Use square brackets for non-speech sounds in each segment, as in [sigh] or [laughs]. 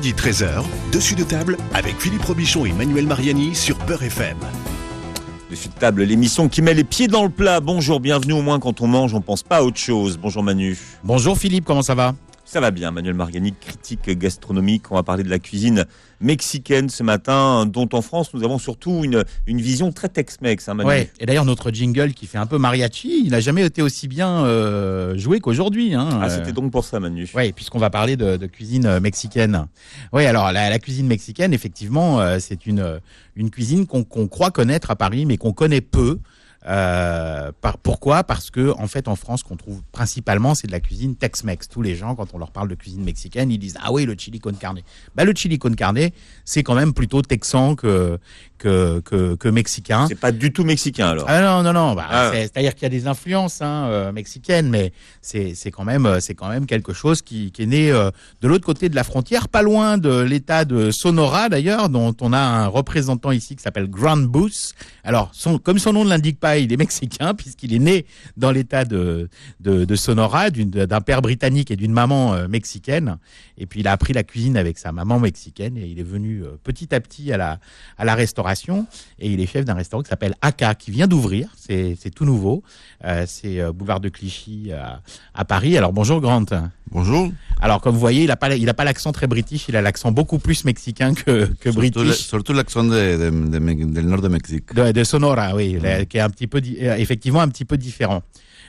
midi 13h, dessus de table avec Philippe Robichon et Manuel Mariani sur Peur FM. Dessus de table, l'émission qui met les pieds dans le plat. Bonjour, bienvenue au moins quand on mange, on pense pas à autre chose. Bonjour Manu. Bonjour Philippe, comment ça va? Ça va bien, Manuel Mariani, critique gastronomique. On va parler de la cuisine mexicaine ce matin, dont en France nous avons surtout une, une vision très Tex-Mex. Hein. Ouais. Et d'ailleurs notre jingle qui fait un peu mariachi, il n'a jamais été aussi bien euh, joué qu'aujourd'hui. Hein. Ah, c'était donc pour ça, Manu. Oui, puisqu'on va parler de, de cuisine euh, mexicaine. Oui, alors la, la cuisine mexicaine, effectivement, euh, c'est une, une cuisine qu'on qu'on croit connaître à Paris, mais qu'on connaît peu. Euh, par, pourquoi? Parce que en fait, en France, qu'on trouve principalement, c'est de la cuisine Tex-Mex. Tous les gens, quand on leur parle de cuisine mexicaine, ils disent ah oui, le chili con carne. Bah, le chili con carne, c'est quand même plutôt texan que que que, que mexicain. C'est pas du tout mexicain alors. Ah non non non, bah, Ah. c'est- c'est-à-dire qu'il y a des influences hein, euh, mexicaines, mais c'est quand même euh, c'est quand même quelque chose qui, qui est né euh, de l'autre côté de la frontière, pas loin de l'État de Sonora d'ailleurs, dont on a un représentant ici qui s'appelle Grand Booth. Alors son, comme son nom ne l'indique pas, il est mexicain [laughs] puisqu'il est né dans l'État de, de de Sonora, d'un père britannique et d'une maman euh, mexicaine. Et puis il a appris la cuisine avec sa maman mexicaine et il est venu euh, petit à petit à la à la restauration et il est chef d'un restaurant qui s'appelle Aka qui vient d'ouvrir. C'est tout nouveau. Euh, c'est euh, boulevard de Clichy à, à Paris. Alors bonjour Grant. Bonjour. Alors comme vous voyez, il a pas il a pas l'accent très british, il a l'accent beaucoup plus mexicain que que Surtout, le- british. surtout l'accent de, de, de Me- del nord de Mexique. De, de Sonora, oui, la- qui est un petit peu, effectivement, un petit peu différent.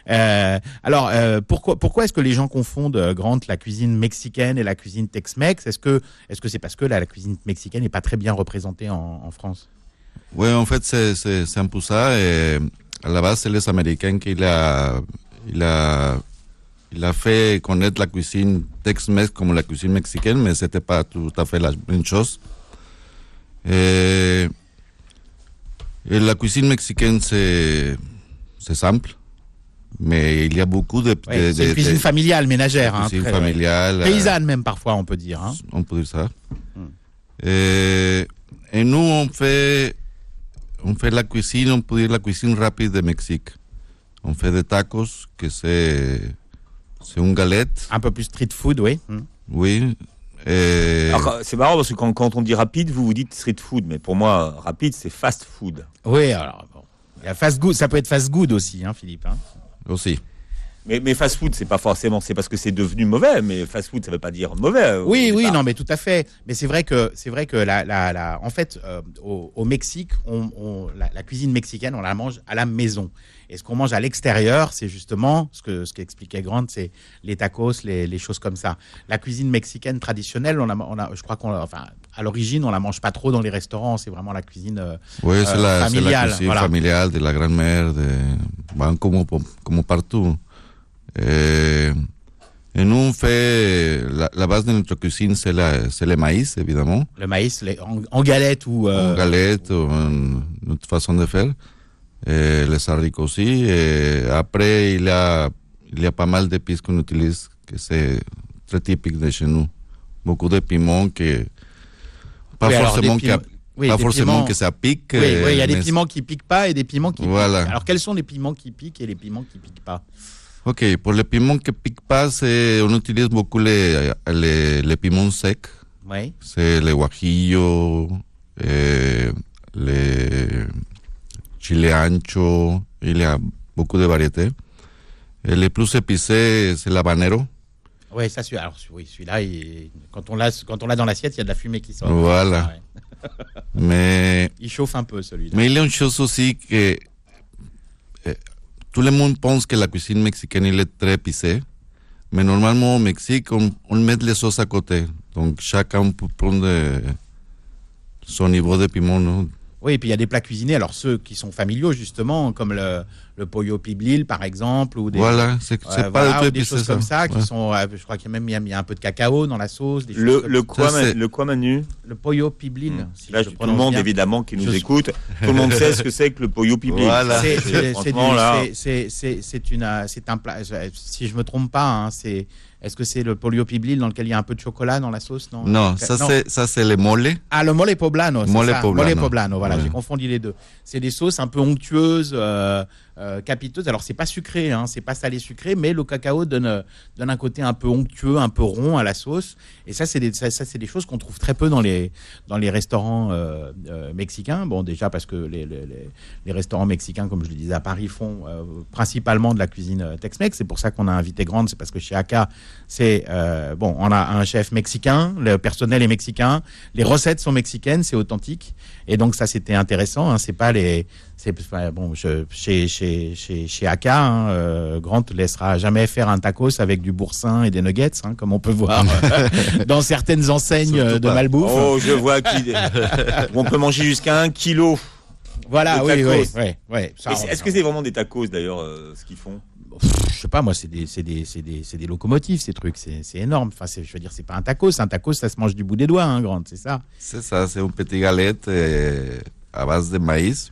Euh, alors, euh, pourquoi, pourquoi est-ce que les gens confondent euh, Grant la cuisine mexicaine et la cuisine Tex-Mex? Est-ce que, est-ce que c'est parce que la, cuisine mexicaine n'est pas très bien représentée en, France? Oui, en fait, c'est c'est- c'est un peu ça. Et à la base, c'est les Américains qui l'a, il a, fait connaître la cuisine Tex-Mex comme la cuisine mexicaine, mais c'était pas tout à fait la même chose. Et, et la cuisine mexicaine, c'est c'est simple, mais il y a beaucoup de... Ouais, de- C'est une cuisine de- familiale, ménagère, hein, cuisine très- familiale. euh, paysanne même parfois, on peut dire. hein. on peut dire ça. Hmm. Et, et nous, on fait, on fait la cuisine, on peut dire la cuisine rapide de Mexique. On fait des tacos, que c'est, c'est une galette, Un peu plus street food, oui. Hmm. oui. Et, Alors, c'est marrant parce que quand, quand on dit rapide, vous vous dites street food, mais pour moi, rapide, c'est fast food. Oui, alors bon. Il y a fast good, ça peut être fast good aussi, hein, Philippe. hein. Aussi. Mais, mais fast food, c'est pas forcément, c'est parce que c'est devenu mauvais, mais fast food, ça veut pas dire mauvais. Oui, oui, non, mais tout à fait. Mais c'est vrai que c'est vrai que la, la, la- en fait, euh, au, au Mexique, on, on- la, la cuisine mexicaine, on la mange à la maison. Et ce qu'on mange à l'extérieur, c'est justement ce que ce qu'expliquait Grant, c'est les tacos, les, les choses comme ça. La cuisine mexicaine traditionnelle, on a, on a, je crois qu'on, l'a- enfin, à l'origine, on la mange pas trop dans les restaurants. C'est vraiment la cuisine. euh, Oui, c'est Euh, la, c'est la familiale, cuisine voilà. familiale de la grand-mère, de, ben, comme, comme partout. Et, et nous, on fait, la, la base de notre cuisine, c'est le maïs, évidemment. le maïs les- en, en galette ou euh, en galette, ou en- notre façon de faire. Et les haricots aussi. Et après, il y a, il y a pas mal d'épices qu'on utilise, que c'est très typique de chez nous. Beaucoup de piments que, pas Oui, forcément, des que, piments- oui, pas des forcément piments- que ça pique. Oui, oui, il y a des mais- piments qui piquent pas et des piments qui Voilà. piquent. Alors quels sont les piments qui piquent et les piments qui piquent pas? Ok, pour les piments qui piquent pas, on utilise beaucoup les, les, les piments secs. Oui. c'est le guajillo, eh, le chile ancho, il y a beaucoup de variétés. Et le plus épicé, c'est l'habanero. Oui, ça, celui- alors, oui, celui-là, il- quand on l'a, quand on l'a dans l'assiette, il y a de la fumée qui sort. Voilà. Ah ouais. [laughs] Mais, Il chauffe un peu, celui-là. mais il y a une chose aussi que eh, tout le monde pense que la cuisine mexicaine il est très épicée. Mais normalement au Mexique, on, on met les sauces à côté. Donc chacun peut prendre eh, son niveau de piment. non? Oui, et puis il y a des plats cuisinés, alors ceux qui sont familiaux, justement, comme le, le pollo piblil, par exemple, ou des, Voilà, c'est c'est voilà, pas ou des choses comme ça, qui Ouais. sont, euh, je crois qu'il y a même il y a- il y a un peu de cacao dans la sauce. Des Le, le, quoi, le quoi, Manu le pollo piblil. si Là, je tout le monde, bien. évidemment, qui nous Je- écoute, tout le monde sait ce que c'est que le pollo piblin. Voilà. C'est- une, euh, un plat. Si je me trompe pas, hein, c'est. Est-ce que c'est le pollo piblil dans lequel il y a un peu de chocolat dans la sauce Non. Ça c'est ça c'est le mole. Ah, le mole poblano. Mole ça, poblano. Mole poblano, voilà, Ouais. j'ai confondu les deux. C'est des sauces un peu onctueuses, euh, euh, capiteuse. Alors c'est pas sucré, hein, c'est pas salé sucré, mais le cacao donne, euh, donne un côté un peu onctueux, un peu rond à la sauce. Et ça, c'est des, ça, c'est des choses qu'on trouve très peu dans les, dans les restaurants euh, euh, mexicains. Bon, déjà parce que les, les, restaurants mexicains, comme je le disais à Paris, font principalement de la cuisine Tex-Mex. C'est pour ça qu'on a invité Grande, c'est parce que chez Aka, c'est bon, on a un chef mexicain, le personnel est mexicain, les recettes sont mexicaines, c'est authentique. Et donc ça, c'était intéressant. Hein, c'est pas les c'est enfin, bon, je, chez chez chez chez Aka, hein, euh, Grant ne laissera jamais faire un tacos avec du boursin et des nuggets, hein, comme on peut voir euh, [laughs] dans certaines enseignes Surtout euh, de pas. malbouffe. Oh, je vois qu'il [laughs] on peut manger jusqu'à un kilo. voilà, de oui, oui, tacos. oui, Est-ce que c'est vraiment des tacos d'ailleurs euh, ce qu'ils font? Je sais pas, moi, c'est des, c'est des, c'est des, c'est des locomotives, ces trucs. C'est, c'est énorme. Enfin, je veux dire, c'est pas un tacos. Un tacos, ça se mange du bout des doigts, hein, grande, c'est ça? C'est ça, c'est une petite galette à base de maïs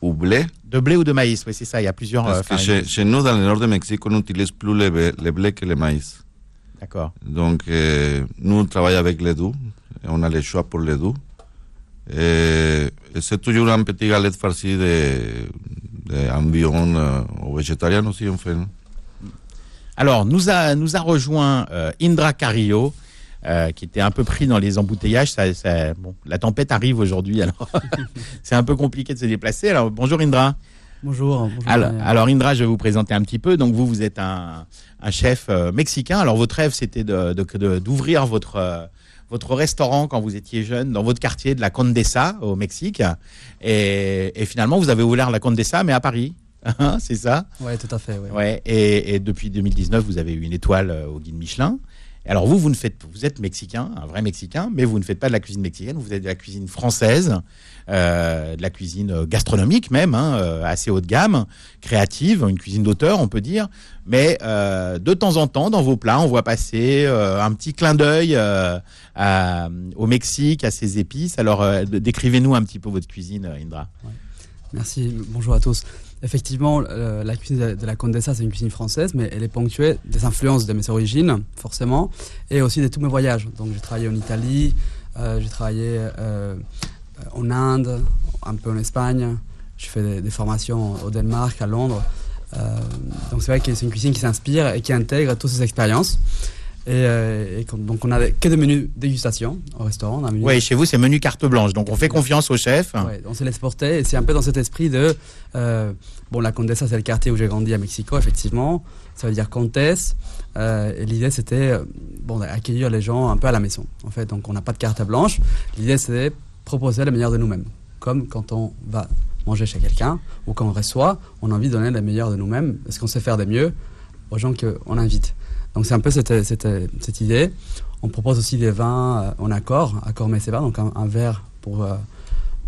ou blé. De blé ou de maïs, oui, c'est ça. Il y a plusieurs euh, Parce que farines. chez, chez nous, dans le nord de Mexique, on n'utilise plus le, blé- le blé que le maïs. D'accord. Donc, euh, nous, on travaille avec les deux. Et on a le choix pour les deux. Et, et c'est toujours une petite galette farcie de, de euh, aux végétariens aussi, on fait. non? Alors, nous a, nous a rejoint euh, Indra Carrillo, euh, qui était un peu pris dans les embouteillages. Ça, ça- bon, la tempête arrive aujourd'hui, [laughs] alors c'est un peu compliqué de se déplacer. Alors, bonjour Indra. Bonjour. bonjour Alors, Indra, je vais vous présenter un petit peu. Donc vous, vous êtes un, un chef euh, mexicain. Alors votre rêve, c'était de, de- de- d'ouvrir votre euh, votre restaurant quand vous étiez jeune dans votre quartier de la Condesa au Mexique. Et, et finalement, vous avez ouvert la Condesa, mais à Paris. [laughs] C'est ça? Ouais, tout à fait. ouais. Ouais. Et, et depuis 2019, vous avez eu une étoile au guide Michelin. Alors vous, vous ne faites, vous êtes mexicain, un vrai mexicain, mais vous ne faites pas de la cuisine mexicaine. Vous faites de la cuisine française, euh, de la cuisine euh, gastronomique même, hein, euh, assez haut de gamme, créative, une cuisine d'auteur, on peut dire. Mais de temps en temps, dans vos plats, on voit passer un petit clin d'œil au Mexique, à ses épices. Alors décrivez-nous un petit peu votre cuisine, Indra. Merci. Bonjour à tous. Effectivement, euh, la cuisine de, la Condesa, c'est une cuisine française, mais elle est ponctuée des influences de mes origines, forcément, et aussi de tous mes voyages. Donc, j'ai travaillé en Italie, euh, j'ai travaillé euh, en Inde, un peu en Espagne. J'ai fait des, formations au Danemark, à Londres. Donc, c'est vrai que c'est une cuisine qui s'inspire et qui intègre toutes ces expériences. Et, euh, et donc, on a que des menus dégustation au restaurant. menu Oui, chez vous, c'est menu carte blanche. Donc on fait confiance au chef. Ouais, on se laisse porter et c'est un peu dans cet esprit de euh, bon la Condesa c'est le quartier où j'ai grandi à Mexico effectivement ça veut dire comtesse euh, et l'idée c'était bon d'accueillir les gens un peu à la maison en fait donc on n'a pas de carte blanche l'idée c'est proposer le meilleur de nous-mêmes comme quand on va manger chez quelqu'un ou quand on reçoit on a envie de donner le meilleur de nous-mêmes parce qu'on sait faire de mieux aux gens qu'on invite donc c'est un peu cette, cette, cette idée on propose aussi des vins euh, en accord accord mais c'est pas donc un, un verre pour euh,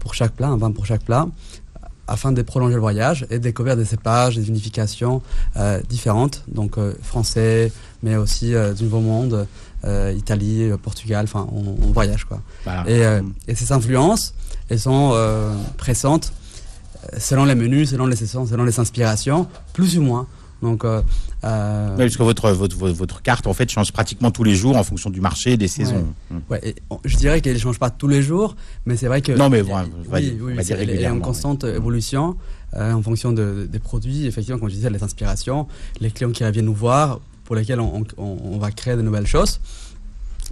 pour chaque plat, un vin pour chaque plat, afin de prolonger le voyage et découvrir des cépages, des vinifications euh, différentes, donc euh, français, mais aussi euh, du Nouveau Monde, Italie, Portugal, enfin on, on voyage quoi. Voilà. Et, et ces influences, elles sont pressantes selon les menus, selon les saisons, selon les inspirations, plus ou moins. Donc, euh, euh, Oui, parce que votre, votre, votre, votre carte, en fait, change pratiquement tous les jours en fonction du marché des saisons. Ouais, et je dirais qu'elle ne change pas tous les jours, mais c'est vrai que. Non, mais on va oui, va dire elle est en constante évolution euh, en fonction de- des produits. Effectivement, comme je disais, les inspirations, les clients qui viennent nous voir, pour lesquels on, on- on va créer de nouvelles choses.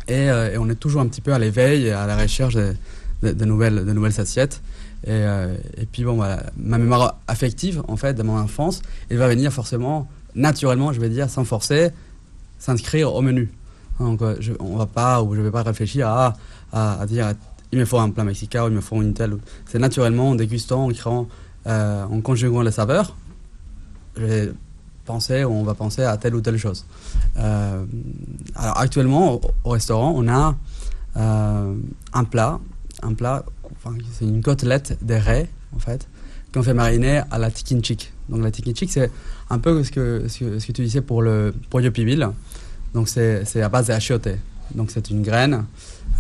Et, euh, et on est toujours un petit peu à l'éveil à la recherche de, de- de nouvelles, de nouvelles assiettes. Et, euh, et puis, bon, ma mémoire affective, en fait, de mon enfance, elle va venir forcément, naturellement, je vais dire, sans forcer, s'inscrire au menu. Donc, euh, je, on va pas, ou je vais pas réfléchir à, à, dire, il me faut un plat mexicain, ou il me faut une telle. C'est naturellement, en dégustant, en créant, euh, en conjuguant les saveurs, je vais penser, on va penser à telle ou telle chose. Alors, actuellement, au, au restaurant, on a un plat, un plat, enfin, c'est une côtelette de raie, en fait, qu'on fait mariner à la tikinchik. Donc, la tikinchik, c'est un peu ce que, ce que, ce que tu disais pour le pollo pibil. Donc, c'est à base d'achiote. Donc, c'est une graine.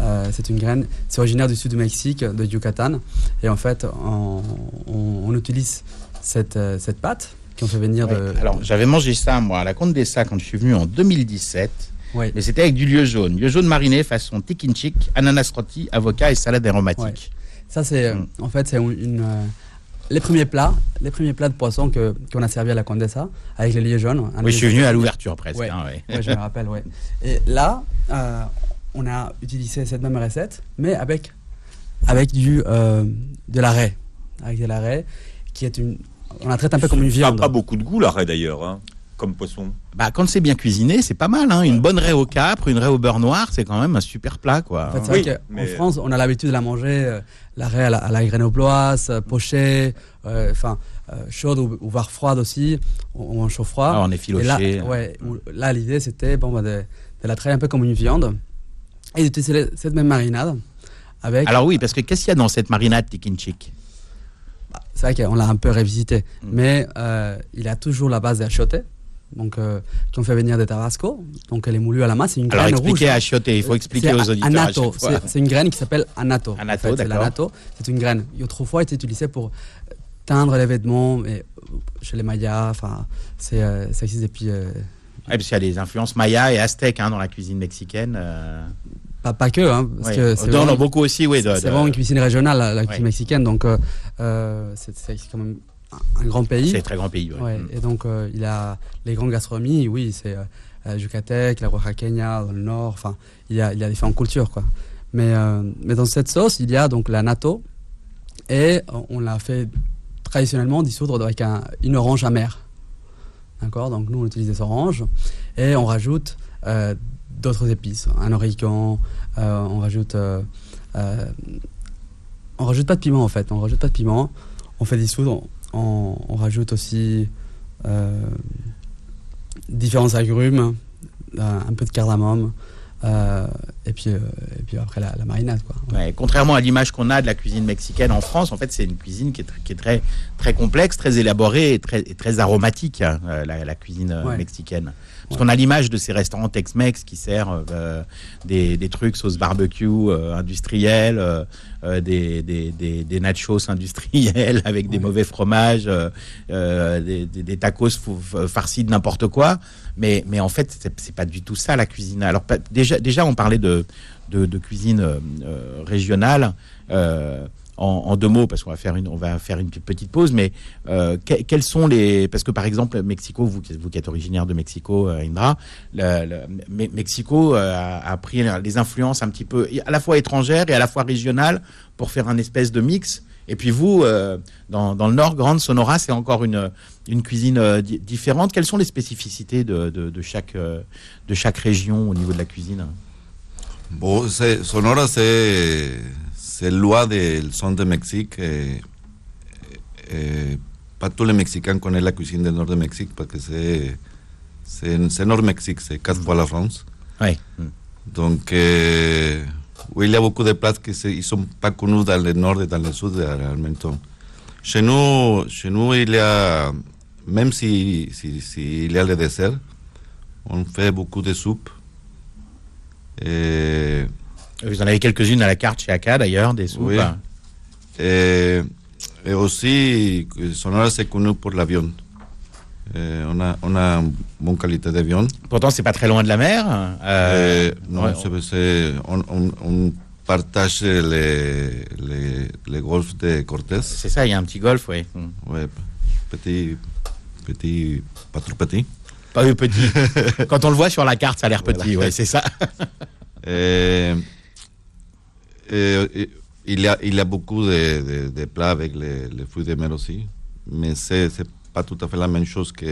euh, c'est une graine, c'est originaire du sud du Mexique, de Yucatan. Et en fait, on, on- on utilise cette, euh, cette pâte qu'on fait venir Ouais. de. Alors, j'avais mangé ça, moi, à la Condessa, quand je suis venu en 2017. Oui. Mais c'était avec du lieu jaune. Lieu jaune mariné façon tikinchik, ananas rôti, avocat et salade aromatique. Ça, c'est, euh, Mm. en fait, c'est une, euh, les premiers plats, les premiers plats de poisson que qu'on a servi à la Condessa avec les lieux jaunes. un Oui, je suis venu à l'ouverture presque. Ouais. hein, ouais. Ouais, je me rappelle, ouais. Et là, euh, on a utilisé cette même recette, mais avec, avec du, euh, de l'arrêt. Avec de l'arrêt, qui est une. On la traite un peu comme une Ça a viande. pas beaucoup de goût l'arrêt d'ailleurs, hein, comme poisson. Bah, quand c'est bien cuisiné, c'est pas mal. Hein. Une bonne raie au capre, une raie au beurre noir, c'est quand même un super plat, quoi. En fait, c'est Oui, vrai qu'en mais- France, on a l'habitude de la manger, euh, l'arrêt à la, à la grenobloise, euh, pochée, euh, enfin, euh, chaude ou, ou voire froide aussi, ou, en chaud froid. Ah, on est Et filoché. là, ouais, où- là l'idée c'était bon, bah, de, de la traiter un peu comme une viande et d'utiliser cette même marinade avec. Alors oui, parce que qu'est-ce qu'il y a dans cette marinade tikinchik Bah, c'est vrai qu'on l'a un peu révisité, Mm. mais euh, il a toujours la base d'achoté, donc euh, qu'on fait venir de Tabasco. Donc elle est moulue à la main, c'est une Alors graine rouge. expliquez à il faut expliquer C'est aux auditeurs. Anato, c'est une graine qui s'appelle anato. en Anato, fait, c'est d'accord. C'est une graine qui autrefois était utilisée pour teindre les vêtements, mais euh, chez les Mayas, enfin, c'est euh, ça existe depuis. euh, Ouais, parce qu'il y a des influences mayas et aztèques hein, dans la cuisine mexicaine. euh, pas, pas que, hein, parce ouais. que c'est vraiment- beaucoup aussi, oui. C'est vraiment une cuisine régionale, la, la cuisine mexicaine, donc euh, euh, c'est quand même un, grand pays. C'est un très grand pays. ouais. Ouais, Mm. Et donc, euh, il a les grandes gastronomies, oui, c'est euh, la Yucatec, la Oaxaqueña, dans le nord, enfin, il y a, il y a différentes cultures, quoi. Mais, euh, mais dans cette sauce, il y a donc la natto, et on- l'a fait traditionnellement dissoudre avec un- une orange amère. D'accord? Donc, nous, on utilise des oranges, et on rajoute euh, d'autres épices, un origan, euh, on rajoute. on rajoute pas de piment, en fait, on rajoute pas de piment, on fait dissoudre, on, rajoute aussi euh, différents agrumes, euh, un peu de cardamome, euh, et, puis, euh, et puis après la, la marinade. Quoi. Ouais, contrairement à l'image qu'on a de la cuisine mexicaine en France, en fait, c'est une cuisine qui est, tr- qui est très, très complexe, très élaborée et très, et très aromatique, hein, euh, la, la cuisine Ouais. mexicaine. Parce qu'on a l'image de ces restaurants Tex-Mex qui servent euh, des, des trucs sauce barbecue industriels, euh, des, des, des, nachos industriels [laughs] avec des mauvais fromages, des, tacos farcis de n'importe quoi. Mais, mais en fait, c'est pas du tout ça la cuisine. Alors déjà, déjà, on parlait de, de, cuisine euh, euh, régionale. euh, en, deux mots, parce qu'on va faire une, on va faire une petite pause, mais euh, sont les, parce que par exemple Mexico, vous, vous qui êtes originaire de Mexico, Indra, le, le- Me- Mexico a, a pris les influences un petit peu à la fois étrangères et à la fois régionales pour faire un espèce de mix. Et puis vous, euh, dans, dans le Nord, Grande Sonora, c'est encore une, une cuisine euh, di- différente. Quelles sont les spécificités de, de, de chaque, euh, de chaque région au niveau de la cuisine? Bon, Sonora, c'est c'est loi del son de Mexique. Et, et pas tous les Mexicains connaissent la cuisine du nord de Mexique parce que c'est Nord-Mexique, c'est quatre fois la France. Oui. Donc, euh, il y a beaucoup de plats qui ne sont pas connus dans le nord et dans le sud, réellement. Chez nous, chez nous, il y a, même si, si, si il y a le dessert, on fait beaucoup de soupes. Et, Vous en avez quelques-unes à la carte chez Aka d'ailleurs, des soupes. Oui. et, et aussi, Sonora, c'est connu pour la viande. Et on, a, on a une bonne qualité de viande. Pourtant, c'est pas très loin de la mer. Euh, Euh, non, ouais, c'est- c'est- on, on- on partage les, les, les golfs de Cortés. c'est ça, il y a un petit golf, oui. Mm. Ouais, petit, petit, pas trop petit. Pas eu petit. [laughs] Quand on le voit sur la carte, ça a l'air petit, ouais, c'est ça. Et, et- et il, y a, il y a beaucoup de, de- de plats avec les, les fruits de mer aussi, mais c'est pas tout à fait la même chose que,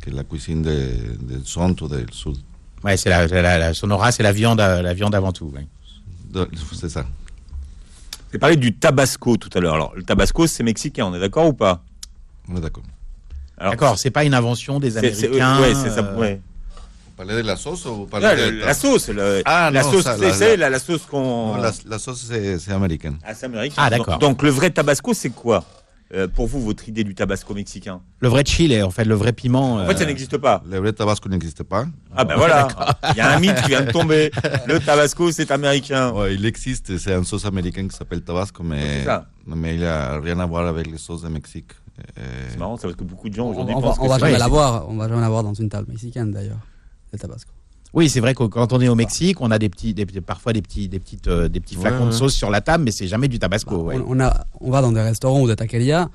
que la cuisine de- del centre ou del sud. Ouais, c'est la, la, la Sonora, c'est la viande, euh, la viande avant tout. ouais. C'est ça. Vous avez parlé du tabasco tout à l'heure. Alors, le tabasco, c'est mexicain, on est d'accord ou pas? On est d'accord. Alors, D'accord, c'est pas une invention des Américains. ouais, c'est ça. euh, ouais. Vous parlez de la sauce ou vous parlez Non, de la sauce, le- Ah, la non, sauce, ça, c'est la- sauce qu'on. La, la sauce, c'est c'est américaine. Ah, c'est américain. Ah, d'accord. Donc, donc, le vrai tabasco, c'est quoi? Euh, Pour vous, votre idée du tabasco mexicain Le vrai chili, en fait, le vrai piment. En fait, ça euh, n'existe pas. Le vrai tabasco n'existe pas. Ah, ben voilà. [laughs] Il y a un mythe qui vient de tomber. Le tabasco, c'est américain. Ouais, il existe, c'est une sauce américaine qui s'appelle tabasco, mais, mais il n'a rien à voir avec les sauces de Mexique. Euh, C'est marrant, ça, parce que beaucoup de gens aujourd'hui on va, pensent on va jamais l'avoir, on va jamais l'avoir dans une table mexicaine d'ailleurs, le tabasco. Oui, c'est vrai que quand on est au Mexique, on a des petits, des- parfois des petits, des petites, euh, des petits Ouais, flacons de ouais. sauce sur la table, mais c'est jamais du tabasco. Bah, ouais. on, on a, on va dans des restaurants ou des taquerias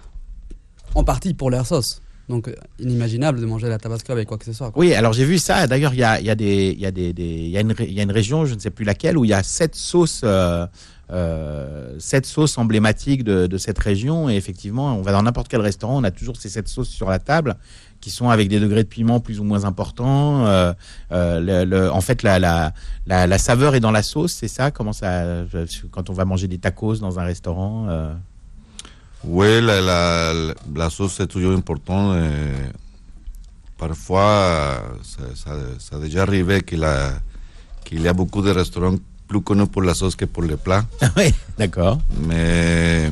en partie pour leur sauce. Donc, euh, inimaginable de manger la tabasco avec quoi que ce soit. quoi. Oui, alors j'ai vu ça. D'ailleurs, il y a, il y a des, il y a des, y a une, y a une région, je ne sais plus laquelle, où il y a sept sauces, euh, euh, sept sauces emblématiques de, de cette région. Et effectivement, on va dans n'importe quel restaurant, on a toujours ces sept sauces sur la table, qui sont avec des degrés de piment plus ou moins importants. Euh, euh, le- le- en fait, la, la, la, la saveur est dans la sauce, c'est ça? Comment ça Quand on va manger des tacos dans un restaurant euh, Oui, la, sauce c'est toujours important. euh, parfois, ça, ça, ça a déjà arrivé qu'il qu'il y a beaucoup de restaurants plus connus pour la sauce que pour les plats. [laughs] Oui, d'accord. Mais,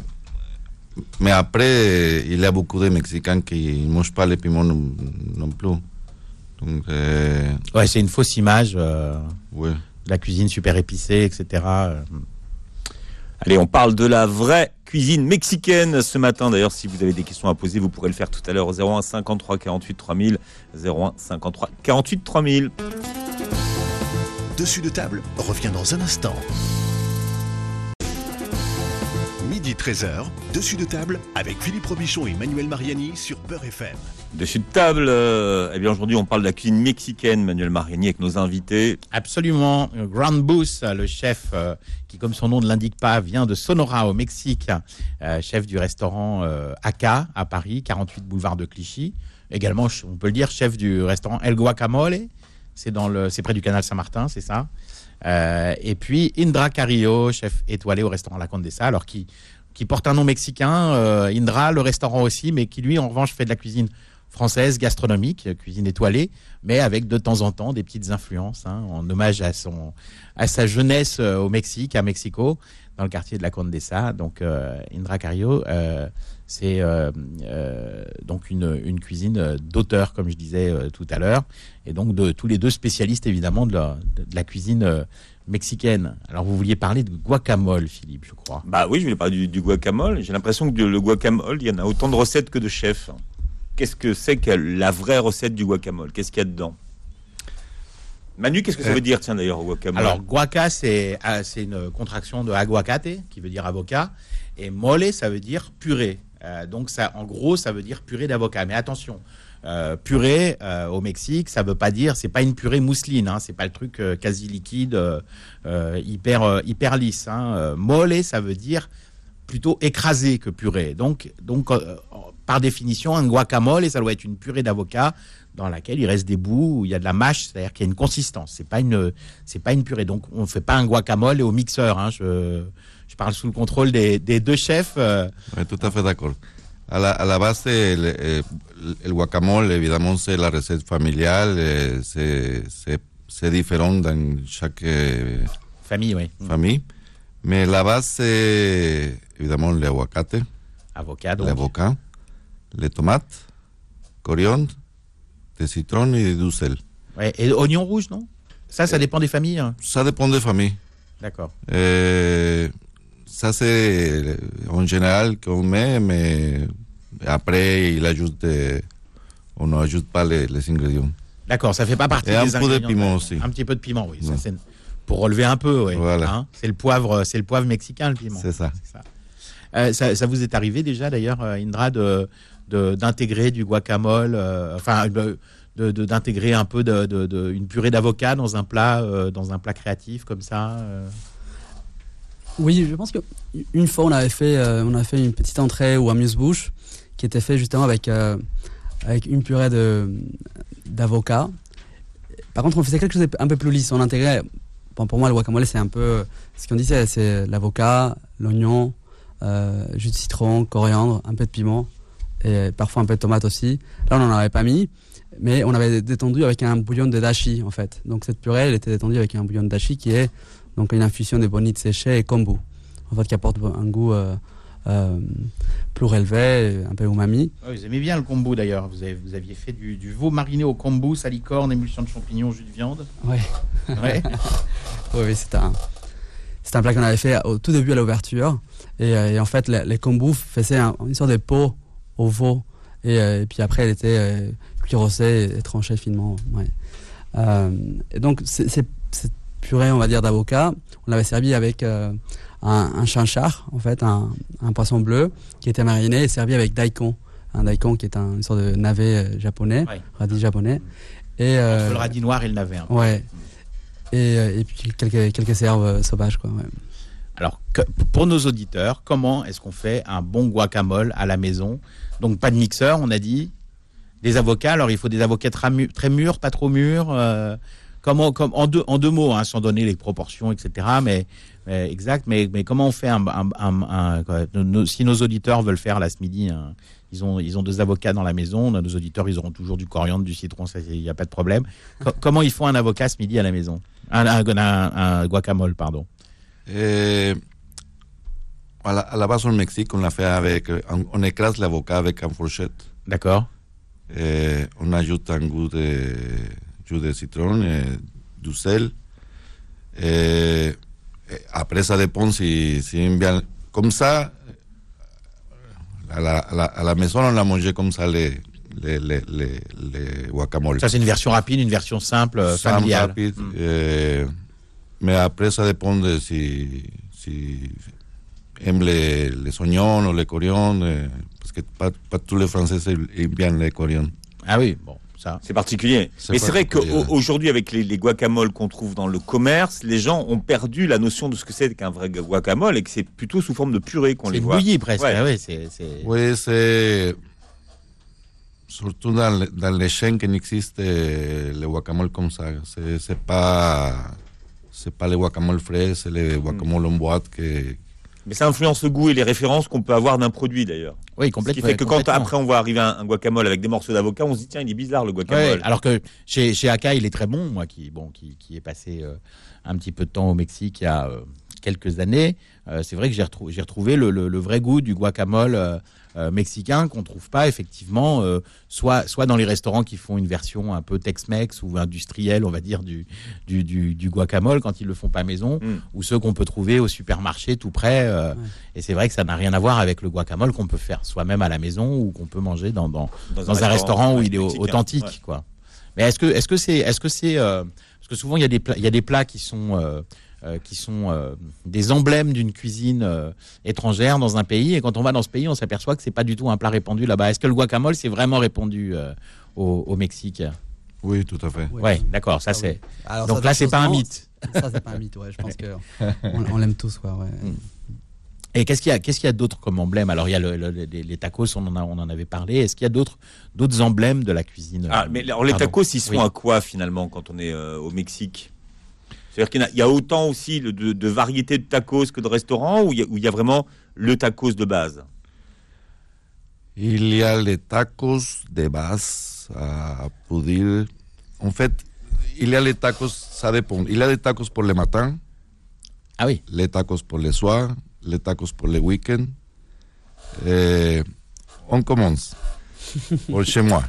mais après, il y a beaucoup de Mexicains qui ne mangent pas les piments non, non plus. Donc, euh, Ouais, c'est une fausse image. euh, la cuisine super épicée, etc. Allez, on parle de la vraie cuisine mexicaine ce matin. D'ailleurs, si vous avez des questions à poser, vous pourrez le faire tout à l'heure au 01 53 48 3000. 01 53 48 3000. Dessus de table revient dans un instant. Midi 13h, dessus de table avec Philippe Robichon et Manuel Mariani sur Peur FM. Dessus de table, euh, eh bien aujourd'hui, on parle de la cuisine mexicaine, Manuel Mariani, avec nos invités. Absolument. Euh, Grand Booth, le chef euh, qui, comme son nom ne l'indique pas, vient de Sonora au Mexique, euh, chef du restaurant euh, Aka à Paris, 48 boulevard de Clichy. Également, on peut le dire, chef du restaurant El Guacamole. C'est dans le, c'est près du canal Saint-Martin, c'est ça. Euh, et puis Indra Carrillo, chef étoilé au restaurant La Condesa, alors qui qui porte un nom mexicain, euh, Indra, le restaurant aussi, mais qui lui en revanche fait de la cuisine française gastronomique, cuisine étoilée, mais avec de temps en temps des petites influences, hein, en hommage à son à sa jeunesse euh, au Mexique, à Mexico, dans le quartier de la Condesa. Donc euh, Indra euh, c'est donc une, cuisine d'auteur, comme je disais tout à l'heure, et donc de tous les deux spécialistes évidemment de la, cuisine mexicaine. Alors vous vouliez parler de guacamole, Philippe, je crois. Bah oui, je voulais parler du, du guacamole. J'ai l'impression que le guacamole, il y en a autant de recettes que de chefs. Qu'est-ce que c'est que la vraie recette du guacamole? Qu'est-ce qu'il y a dedans? Manu, qu'est-ce que ça Euh, veut dire, tiens d'ailleurs, au guacamole? Alors, guaca, c'est ah, c'est une contraction de aguacate, qui veut dire avocat, et mole, ça veut dire purée. Euh, donc, ça, en gros, ça veut dire purée d'avocat. Mais attention, euh, purée euh, au Mexique, ça veut pas dire, c'est pas une purée mousseline, hein, c'est pas le truc quasi liquide, hyper hyper lisse. Hein. Mole, ça veut dire plutôt écrasé que purée. Donc, donc par définition, un guacamole, ça doit être une purée d'avocat dans laquelle il reste des bouts où il y a de la mâche, c'est-à-dire qu'il y a une consistance. C'est pas une, c'est pas une purée. Donc, on fait pas un guacamole au mixeur. Hein. Je parle sous le contrôle des, des deux chefs. euh, Oui, tout à fait d'accord. À la, à la base, le, eh, el guacamole, évidemment, c'est la recette familiale. eh, C'est différent dans chaque famille, oui. famille. Mais la base, c'est évidemment l'aguacate, Avocat, l'avocat, les tomates, coriandre, des citrons et du sel. Ouais. Et oignon rouge, non? Ça, ça dépend des familles. hein? Ça dépend des familles. D'accord. Euh, ça, c'est euh, en général qu'on met, mais après, il ajoute, euh, on n'ajoute pas les, les ingrédients. D'accord, ça fait pas partie Et un des peu de ingrédients piment aussi. Un petit peu de piment, oui. Ouais. pour relever un peu, oui. Voilà. Hein c'est le poivre, c'est le poivre mexicain, le piment. C'est ça. Euh, ça, ça vous est arrivé déjà d'ailleurs, euh, Indra, de d'intégrer du guacamole, euh, enfin d'intégrer un peu de, de- de- une purée d'avocat dans un plat, euh, dans un plat créatif comme ça. Oui, je pense que une fois on avait fait, euh, on a fait une petite entrée ou amuse-bouche qui était fait justement avec euh, avec une purée d'avocat. Par contre, on faisait quelque chose un peu plus lisse. On intégrait. Pour moi, le guacamole, c'est un peu ce qu'on c'est- c'est l'avocat, l'oignon, euh, jus de citron, coriandre, un peu de piment et parfois un peu de tomate aussi. Là, on n'en avait pas mis, mais on avait détendu avec un bouillon de dashi en fait. Donc cette purée, elle était détendue avec un bouillon de dashi qui est donc une infusion de bonites séchées et kombu, en fait, qui apporte un goût euh, euh, plus relevé, un peu umami. Ouais, vous aimez bien le kombu d'ailleurs. Vous, avez- vous aviez fait du, du veau mariné au kombu, salicorne, émulsion de champignons, jus de viande. Ouais. [laughs] Oui, oui, c'est un, c'est un plat qu'on avait fait au tout début à l'ouverture. Et, euh, et en fait, les, les kombu faisaient un- une sorte de pot au veau. Et, et puis après, elle était cuirassée et tranchée finement. Ouais. Euh, et donc, c'est- purée, on va dire, d'avocat, on l'avait servi avec euh, un, un chinchard, en fait, un, un poisson bleu, qui était mariné et servi avec daikon. Un daikon qui est un, une sorte de navet euh, japonais, Ouais. radis japonais. Et, euh, le radis noir et le navet. hein. ouais. Et, et puis quelques, quelques euh, sauvages, quoi. Ouais. Alors, que- pour nos auditeurs, comment est-ce qu'on fait un bon guacamole à la maison? Donc, pas de mixeur, on a dit. Des avocats, alors il faut des avocats très, mûrs, pas trop mûrs. euh, comment, comme, en, deux, en deux mots, hein, sans donner les proportions, etc. Mais, mais exact. Mais, mais comment on fait un, un- un- un- quoi, nos- si nos auditeurs veulent faire là ce midi, ils ont, ils ont deux avocats dans la maison. Nos auditeurs, ils auront toujours du coriandre, du citron, il n'y a pas de problème. Co- [laughs] comment ils font un avocat ce midi à la maison? Un, guacamole, pardon. Eh, à, la, à la base au Mexique, on l'a fait avec, on, on écrase l'avocat avec une fourchette. D'accord Eh, on ajoute un goût de jus de citron, du sel. Après, ça dépend si, si aime bien. Comme ça, à la, à la, à la maison, on l'a mangé comme ça, les, les, les, les, les guacamoles. Ça, c'est une version rapide, une version simple, Simple, familiale. rapide. Mm. mais après, ça dépend de si, si aiment les, les oignons ou les coriandres. eh, parce que pas, pas tous les Français aiment bien les coriandres. Ah oui, bon, ça. C'est particulier. C'est Mais c'est vrai qu'aujourd'hui, avec les, les guacamoles qu'on trouve dans le commerce, les gens ont perdu la notion de ce que c'est qu'un vrai guacamole et que c'est plutôt sous forme de purée qu'on C'est les voit. bouillie presque. Ouais. Ah ouais, c'est, c'est- Oui, c'est. Surtout dans, le- dans les chaînes qui n'existent le guacamole comme ça. C'est c'est pas. C'est pas les guacamoles frais, c'est les guacamoles en boîte que. Mais ça influence le goût et les références qu'on peut avoir d'un produit d'ailleurs. Oui, Ce complètement. qui fait que quand après on voit arriver un, un guacamole avec des morceaux d'avocat, on se dit tiens, il est bizarre le Ouais, guacamole. alors que chez, chez Aka, il est très bon, moi qui, bon, qui, qui est passé euh, un petit peu de temps au Mexique il y a euh, quelques années. Euh, c'est vrai que j'ai retrou- j'ai retrouvé le, le- le vrai goût du guacamole euh, euh, mexicain qu'on trouve pas effectivement, euh, soit, soit dans les restaurants qui font une version un peu Tex-Mex ou industrielle, on va dire, du, du, du, du guacamole quand ils le font pas maison, Mm. ou ceux qu'on peut trouver au supermarché tout près. euh, Ouais. Et c'est vrai que ça n'a rien à voir avec le guacamole qu'on peut faire soi-même à la maison ou qu'on peut manger dans, dans, dans un restaurant où il est mexicain. authentique, Ouais. quoi. Mais est-ce que est-ce que c'est est-ce que c'est euh, parce que souvent il y a des plats, il y a des plats qui sont euh, qui sont euh, des emblèmes d'une cuisine euh, étrangère dans un pays et quand on va dans ce pays on s'aperçoit que c'est pas du tout un plat répandu là-bas. Est-ce que le guacamole c'est vraiment répandu euh, au, au Mexique? Oui, tout à fait. Ouais, d'accord, ça Ah c'est. oui. Alors, Donc ça, là c'est pas un mythe. Ça, c'est pas un mythe, ouais. Je pense [laughs] que on, on l'aime tous, quoi, ouais. Et qu'est-ce qu'il y a qu'est-ce qu'il y a d'autre comme emblème? Alors il y a le- le- les, les tacos, on en a on en avait parlé. Est-ce qu'il y a d'autres d'autres emblèmes de la cuisine? Ah, mais alors les tacos, ils sont Oui. à quoi finalement quand on est euh, au Mexique? C'est-à-dire qu'il y, a- il y a autant aussi de, de variétés de tacos que de restaurants ou il y, a- où il y a vraiment le tacos de base? Il y a les tacos de base à poudir. En fait, il y a les tacos, ça dépend. Il y a les tacos pour le matin, Ah oui. les tacos pour le soir, les tacos pour le week-end. Eh, on commence. Chez moi.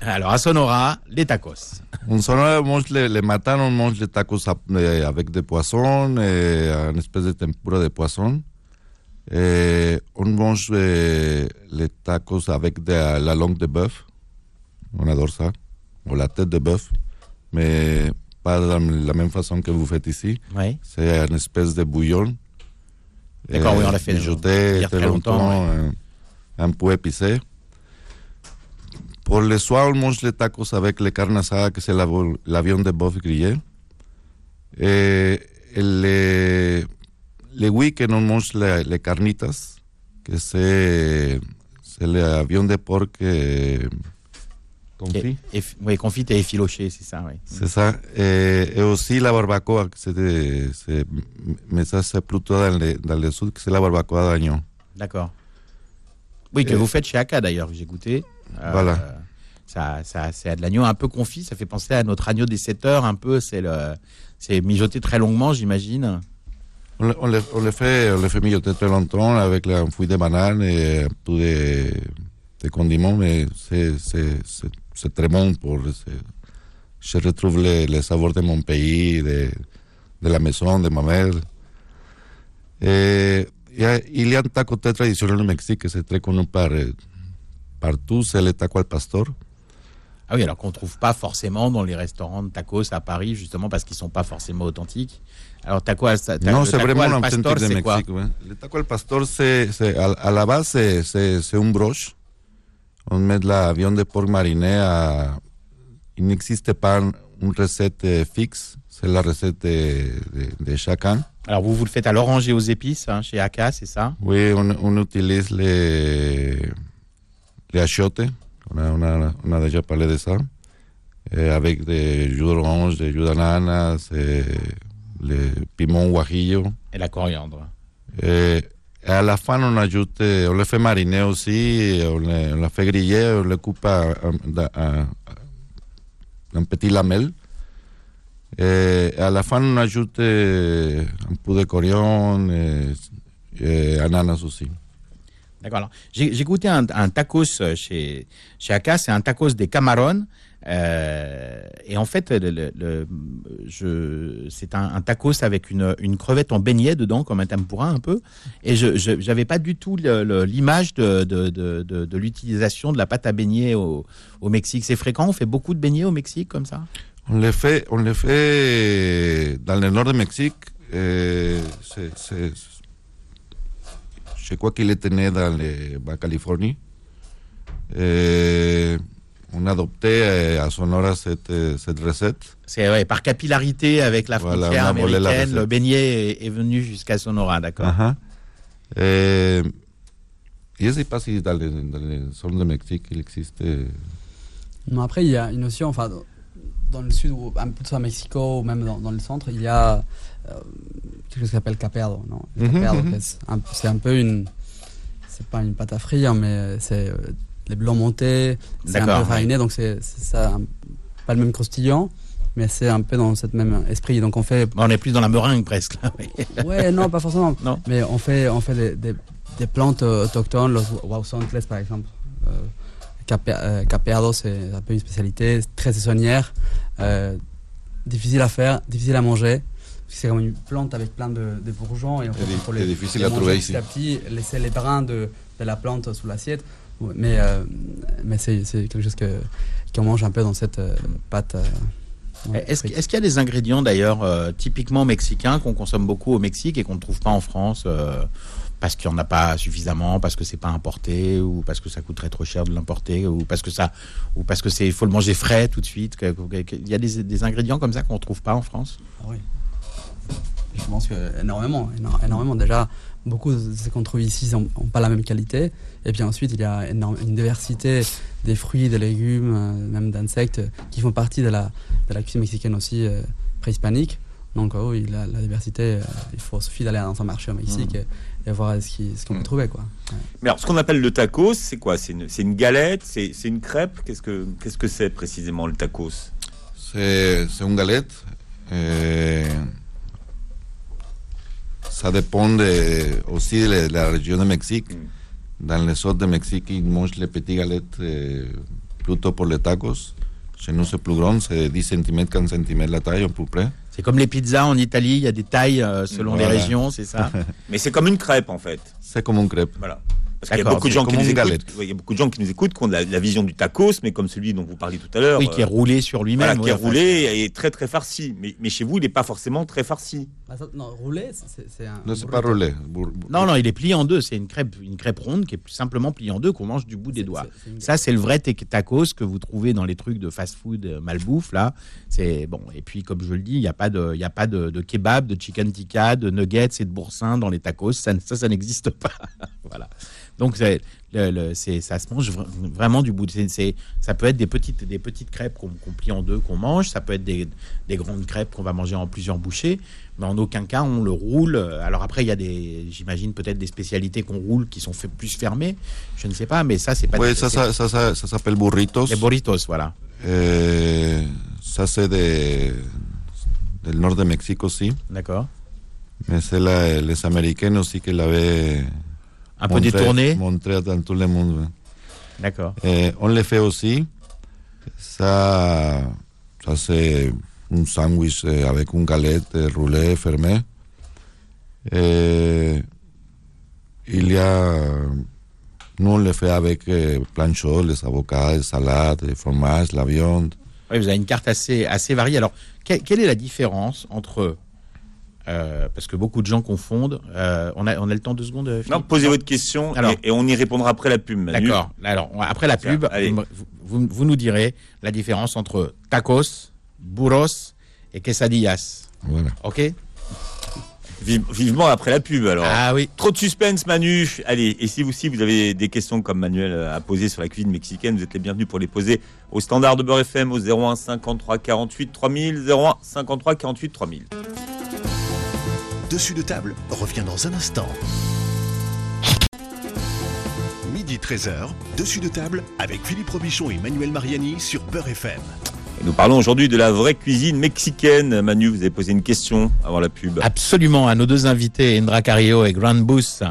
Alors à Sonora, les tacos. On Sonora, on mange le, le matin, on mange les tacos eh, avec des poissons, eh, une espèce de tempura de poisson. Eh, on mange les tacos avec de la langue de bœuf. On adore ça. Ou la tête de bœuf. Mais pas de la, la même façon que vous faites ici. Oui. C'est une espèce de bouillon. D'accord, oui, on l'a fait, mijoté il y a très longtemps, longtemps, un peu épicé. Pour le soir, on mange les tacos avec les carnes asada, que c'est la, la viande de bœuf grillée. Et, et les, les week-ends, on mange les, les carnitas, que c'est c'est la viande de porc eh, confit. Et, et- oui, confite et effiloché, c'est ça, oui. C'est ça. Et, et aussi la barbacoa, que c'est de- c'est- mais ça c'est plutôt dans le, dans le sud, que c'est la barbacoa d'agneau. D'accord. Oui, que Euh, vous faites chez Aka d'ailleurs, que j'ai goûté. Euh, Voilà. Ça, ça, c'est de l'agneau un peu confit, ça fait penser à notre agneau des 7 heures un peu. C'est le, c'est mijoté très longuement, j'imagine. On le, on le- fait, on le fait mijoter très longtemps avec la fouille de banane et un peu de, condiments, mais c'est, très bon pour. je retrouve les, les saveurs de mon pays, de, de la maison, de ma mère. Et il y a, un taco très traditionnel au Mexique que c'est très connu par, par tous, c'est le taco al pastor. Ah oui, alors qu'on trouve pas forcément dans les restaurants de tacos à Paris, justement parce qu'ils sont pas forcément authentiques. Alors taco ta- Non, c'est vraiment l'authentique pastor, de quoi Mexique. ouais. Le taco al pastor, c'est, à, à la base, c'est, un broche. On met de la viande de porc mariné à... Il n'existe pas une recette euh, fixe. C'est la recette de, de, de chacun. Alors vous vous le faites à l'orange et aux épices hein, chez Aka, c'est ça? Oui, on, on utilise les, les achiotes. On a, on, a, on a déjà parlé de ça. Euh, avec des jus d'orange, des jus d'ananas, et le piment guajillo. Et la coriandre. Et à la fin, on ajoute, on le fait mariner aussi, on le, on le fait griller, on le coupe en, petites lamelles. Et à la fin, on ajoute un peu de coriandre et, et ananas aussi. D'accord. J'ai goûté un, tacos chez, chez Aka, c'est un tacos des Camarones. Euh, et en fait, c'est un, tacos avec une, crevette en beignet dedans, comme un tempura un peu. Et je j'avais pas du tout l'image de, l'utilisation de la pâte à beignet au, Mexique. C'est fréquent, on fait beaucoup de beignets au Mexique comme ça? On le fait, on le fait dans le nord du Mexique. euh, c'est- je crois qu'il était né dans le, la Californie. Et on a adopté euh, à Sonora cette, euh, cette recette. C'est ouais, par capillarité avec la Voilà, frontière on a volé la américaine, le beignet est, est venu jusqu'à Sonora, d'accord Ajá. Eh, y je sais pas si dans le, dans le sol de Mexique il existe. Non, après, il y a une notion, enfin, dans- le sud, ou un peu soit à Mexico, ou même dans, dans le centre, il y a euh, quelque chose qui s'appelle caperdo. Non? Mhm. c'est un, peu une. C'est pas une pâte à frire, mais c'est euh, les blancs montés, c'est un peu fariné, donc c'est ça, un- pas le même croustillant, mais c'est un peu dans cette même esprit. Donc on fait. On est plus dans la meringue presque. Là, oui. [laughs] Ouais, non, pas forcément. Non. Mais on fait, on fait des, des, des plantes euh, autochtones, los Wausontles par exemple. Euh, cape- euh, capeado, c'est un peu une spécialité très saisonnière, euh, difficile à faire, difficile à manger. C'est comme une plante avec plein de, de bourgeons et c'est difficile les à trouver petit ici. à petit, laisser les brins de, de la plante sous l'assiette. Mais, euh, mais c'est quelque chose que qu'on mange un peu dans cette euh, pâte. euh, ouais, Est-ce qu'il y a des ingrédients d'ailleurs euh, typiquement mexicains qu'on consomme beaucoup au Mexique et qu'on ne trouve pas en France euh, parce qu'il n'y en a pas suffisamment, parce que c'est pas importé ou parce que ça coûterait trop cher de l'importer ou parce que ça ou parce que c'est faut le manger frais tout de suite. Il y a des, des ingrédients comme ça qu'on ne trouve pas en France? Ah oui. Je pense que énormément, éno- énormément. Déjà, beaucoup de ce qu'on trouve ici n'ont pas la même qualité. Et puis ensuite, il y a énorme- une diversité des fruits, des légumes, euh, même d'insectes qui font partie de la, de la cuisine mexicaine aussi euh, préhispanique. Donc oui, la, la diversité, euh, il faut suffit d'aller dans un marché au Mexique et, et voir ce qui- ce qu'on peut trouver. Quoi. Ouais. Mais alors, ce qu'on appelle le tacos, c'est quoi? C'est une, c'est une galette? C'est c'est une crêpe? Qu'est-ce que qu'est-ce que c'est précisément le tacos? C'est c'est une galette. Ça dépend de- aussi de la région de Mexique. Mm. Dans le sud de Mexique, ils mangent les petites galettes eh, plutôt pour les tacos. Chez nous, c'est plus grand, c'est 10 cm, 15 cm la taille à peu près. C'est comme les pizzas en Italie, il y a des tailles euh, selon les Voilà. régions, c'est ça [laughs] Mais c'est comme une crêpe en fait. C'est comme une crêpe. Voilà. Parce qu'il y a beaucoup de gens qui nous écoutent. Il y a beaucoup de gens qui nous écoutent qui ont la, la vision du tacos, mais comme celui dont vous parliez tout à l'heure. Oui, qui est euh, roulé sur lui-même. voilà, qui est enfin, roulé et très très farci. Mais, mais chez vous, il n'est pas forcément très farci. Ah, ça- non, roulé, c'est un. Non, c'est pas roulé. Non, non, il est plié en deux. C'est une crêpe, une crêpe ronde qui est simplement pliée en deux qu'on mange du bout des doigts. Ça, c'est le vrai tacos que vous trouvez dans les trucs de fast-food euh, malbouffe là. C'est bon. Et puis, comme je le dis, il n'y a pas de, il y a pas de, de kebab, de chicken tikka, de nuggets et de boursin dans les tacos. Ça, ça, ça n'existe pas. [laughs] voilà. Donc, le, le- ça se mange vra- vraiment du bout. de- C'est, c'est- ça peut être des petites, des petites crêpes qu'on, plie en deux, qu'on mange. Ça peut être des, des grandes crêpes qu'on va manger en plusieurs bouchées. Mais en aucun cas, on le roule. Alors après, il y a des, j'imagine peut-être des spécialités qu'on roule qui sont fait plus fermées. Je ne sais pas, mais ça, c'est pas. Oui, des- ça, ça, ça, ça, ça s'appelle burritos. les burritos, voilà. Eh, ça, c'est de, del nord de Mexique aussi. D'accord. Mais c'est les Américains aussi qui l'avaient Un peu détourné. montré dans tout le monde. D'accord. Eh, on le fait aussi. Ça, ça c'est un sandwich eh, avec une galette eh, roulée fermée. Eh, il y a Nous, on le fait avec euh, plein de choses, les avocats, les salades, les fromages, la viande. Oui, vous avez une carte assez, assez variée. Alors, que- quelle est la différence entre. Euh, parce que beaucoup de gens confondent. euh, on, a, on a le temps deux secondes euh, Non, posez votre question Alors. et, et on y répondra après la pub. Manu. D'accord. Alors, après la pub, allez. vous, vous- vous nous direz la différence entre tacos, burros et quesadillas. Voilà. OK Vive- vivement après la pub alors. Ah oui. Trop de suspense, Manu. Allez, et si vous aussi vous avez des questions comme Manuel a posé sur la cuisine mexicaine, vous êtes les bienvenus pour les poser au standard de Beurre FM au 01 53 48 3000 01 53 48 3000. Dessus de table revient dans un instant. Midi 13h, dessus de table avec Philippe Robichon et Manuel Mariani sur Beurre FM. Et nous parlons aujourd'hui de la vraie cuisine mexicaine. Manu, vous avez posé une question avant la pub. Absolument, à nos deux invités, Indra Carillo et Grant Booth.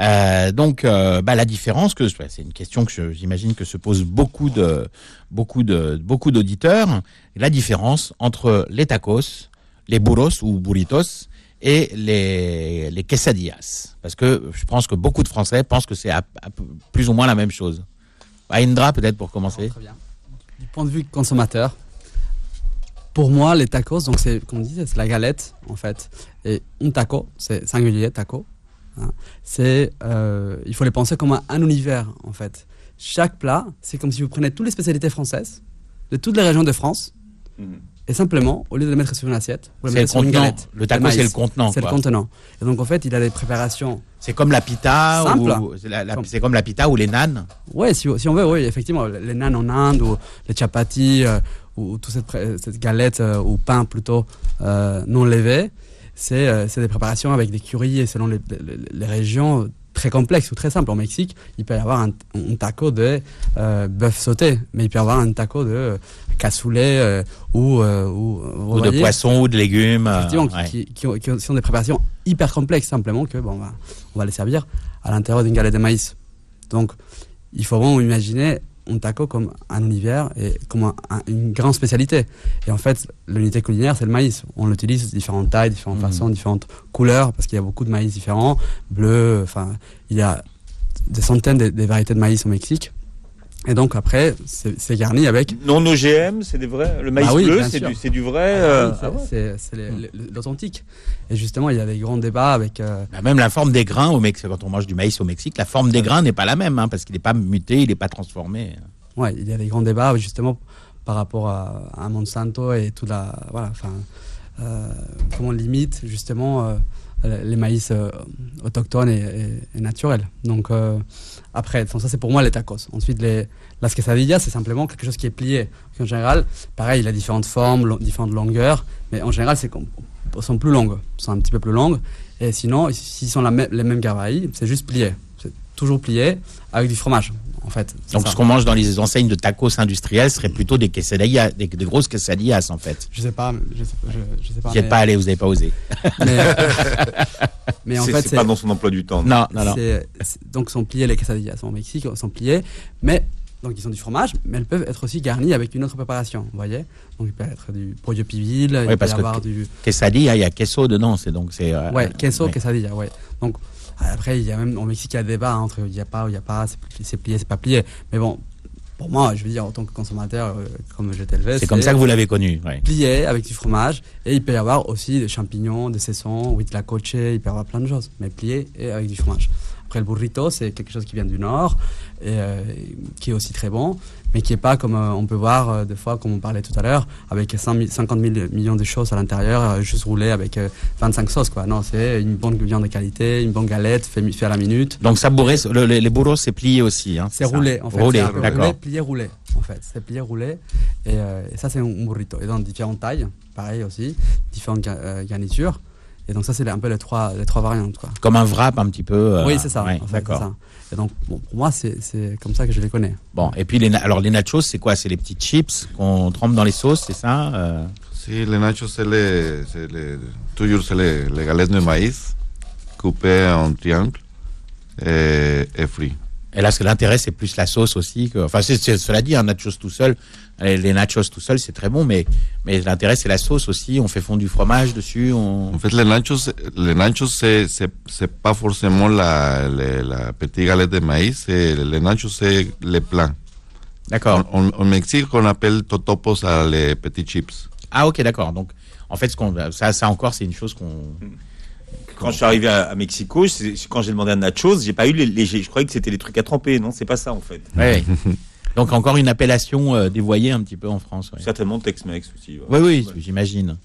Euh, donc, euh, bah, la différence que c'est une question que j'imagine que se posent beaucoup de beaucoup de beaucoup d'auditeurs. La différence entre les tacos, les burros ou burritos et les les quesadillas, parce que je pense que beaucoup de Français pensent que c'est à- à peu- plus ou moins la même chose. Indra, peut-être pour commencer. Très bien. Du point de vue consommateur, pour moi, les tacos, donc c'est, comme on disait, c'est la galette, en fait. Et un taco, c'est singulier, taco. hein, c'est, euh, il faut les penser comme un, un univers, en fait. Chaque plat, c'est comme si vous prenez toutes les spécialités françaises, de toutes les régions de France, Mhm. Et simplement, au lieu de les mettre sur une assiette, vous le mettez sur une galette. Le taco, c'est le contenant. C'est le contenant. Et donc, en fait, il a des préparations C'est comme la pita Simple. ou c'est Comme- la pita ou les nanes. Ouais, si, si on veut, oui, effectivement, les nanes en Inde ou les chapatis euh, ou, ou toute cette, cette galette euh, ou pain plutôt euh, non levé, c'est c'est des préparations avec des currys et selon les, les- les régions très complexes ou très simples. Au Mexique, il peut y avoir un, un taco de euh, bœuf sauté, mais il peut y avoir un taco de euh, cassoulet euh, ou, euh, ou, de poisson ou de légumes. ouais. qui, qui, qui ont- qui sont des préparations hyper complexes, simplement que bon, on va les servir à l'intérieur d'une galette de maïs. Donc, il faut vraiment imaginer un taco comme un univers et comme un- un- une grande spécialité. Et en fait, l'unité culinaire, c'est le maïs. On l'utilise de différentes tailles, différentes Mhm. façons, différentes couleurs, parce qu'il y a beaucoup de maïs différents, bleu, enfin, il y a des centaines de, de variétés de maïs au Mexique. Et donc, après, c'est garni avec Non OGM, c'est des vrais. Le maïs Ah oui, bleu, c'est du, vrai. Ah euh, oui, c'est- ah ouais. l'authentique. Et justement, il y a des grands débats avec. euh, Bah, même la forme des grains au Mexique, quand on mange du maïs au Mexique, la forme des grains n'est pas la même, hein, parce qu'il n'est pas muté, il n'est pas transformé. Ouais, il y a des grands débats justement par rapport à, à Monsanto et tout la voilà, enfin euh, comment on limite justement euh, les maïs euh, autochtones et, naturels. Donc euh, après, ça c'est pour moi les tacos. Ensuite les las quesadillas c'est simplement quelque chose qui est plié. En général, pareil, il a différentes formes, différentes longueurs, mais en général c'est sont plus longues, sont un petit peu plus longues. Et sinon, s'ils sont les mêmes gabarits, c'est juste plié. C'est toujours plié avec du fromage. En fait, Donc ça. ce qu'on mange dans les enseignes de tacos industriels serait plutôt des quesadillas, des, des grosses quesadillas en fait. Je sais pas, je sais, je, je sais pas. Vous n'y êtes mais- pas allé, vous n'avez pas osé. [laughs] Mais, [laughs] mais en fait, c'est pas dans son emploi du temps. Non, non, non. donc sont pliés les quesadillas sont au Mexique, sont pliés, mais donc ils sont du fromage, mais elles peuvent être aussi garnies avec une autre préparation, vous voyez. Donc il peut y être du pollo pibil, il peut y que avoir du Quesadilla, il y a queso dedans, c'est donc c'est. euh, ouais queso ouais. quesadilla, ouais. Donc après il y a même au Mexique il y a débat hein, entre il y a pas ou il y a pas, c'est pli- c'est plié, c'est pas plié, mais bon. Pour moi, je veux dire, en tant que consommateur, euh, comme je élevé, C'est comme ça que vous l'avez connu. ouais. plié avec du fromage et il peut y avoir aussi des champignons, des sessons, oui, de la coche, il peut y avoir plein de choses, mais plié et avec du fromage. Après le burrito, c'est quelque chose qui vient du nord et euh, qui est aussi très bon, mais qui est pas comme euh, on peut voir euh, des fois, comme on parlait tout à l'heure, avec 100 000 50 000 millions de choses à l'intérieur, juste roulé avec euh, 25 sauces quoi. Non, c'est une bonne viande de qualité, une bonne galette fait, à la minute. Donc ça bourré, le- les, les burros c'est plié aussi. Hein, C'est roulé en fait. Roulé, d'accord. plié, roulé en fait. C'est plié, roulé. Et, et ça, c'est un burrito. Et dans différentes tailles, pareil aussi, différentes ga- garnitures. Et donc ça, c'est un peu les trois, les trois variantes. Quoi. Comme un wrap un petit peu. euh, oui, c'est ça. ouais, en fait, d'accord. Et donc, bon, pour moi, c'est c'est comme ça que je les connais. Bon, et puis les, alors les nachos, c'est quoi? C'est les petits chips qu'on trempe dans les sauces, c'est ça euh, Sí, les nachos, c'est les, toujours c'est les, les galettes de maïs coupées en triangle et, et frites. Et là, ce que l'intérêt, c'est plus la sauce aussi. Que... Enfin, cela dit, un nachos tout seul, les les nachos tout seul, c'est très bon, mais, mais l'intérêt, c'est la sauce aussi. On fait fondre du fromage dessus. On... En fait, les nachos, les nachos, c'est, pas forcément la, la, la petite galette de maïs, les nachos, c'est les plats. D'accord. En Mexique, on appelle totopos à les petits chips. Ah, ok, d'accord. Donc, en fait, ce qu'on, ça, ça encore, c'est une chose qu'on. Quand je suis arrivé à, à Mexico, quand j'ai demandé un nachos, j'ai pas eu les, les- Je croyais que c'était les trucs à tremper. Non, c'est pas ça en fait. Ouais. [laughs] Donc, encore une appellation euh, dévoyée un petit peu en France. ouais. Certainement Tex-Mex aussi. ouais. Oui, oui, j'imagine.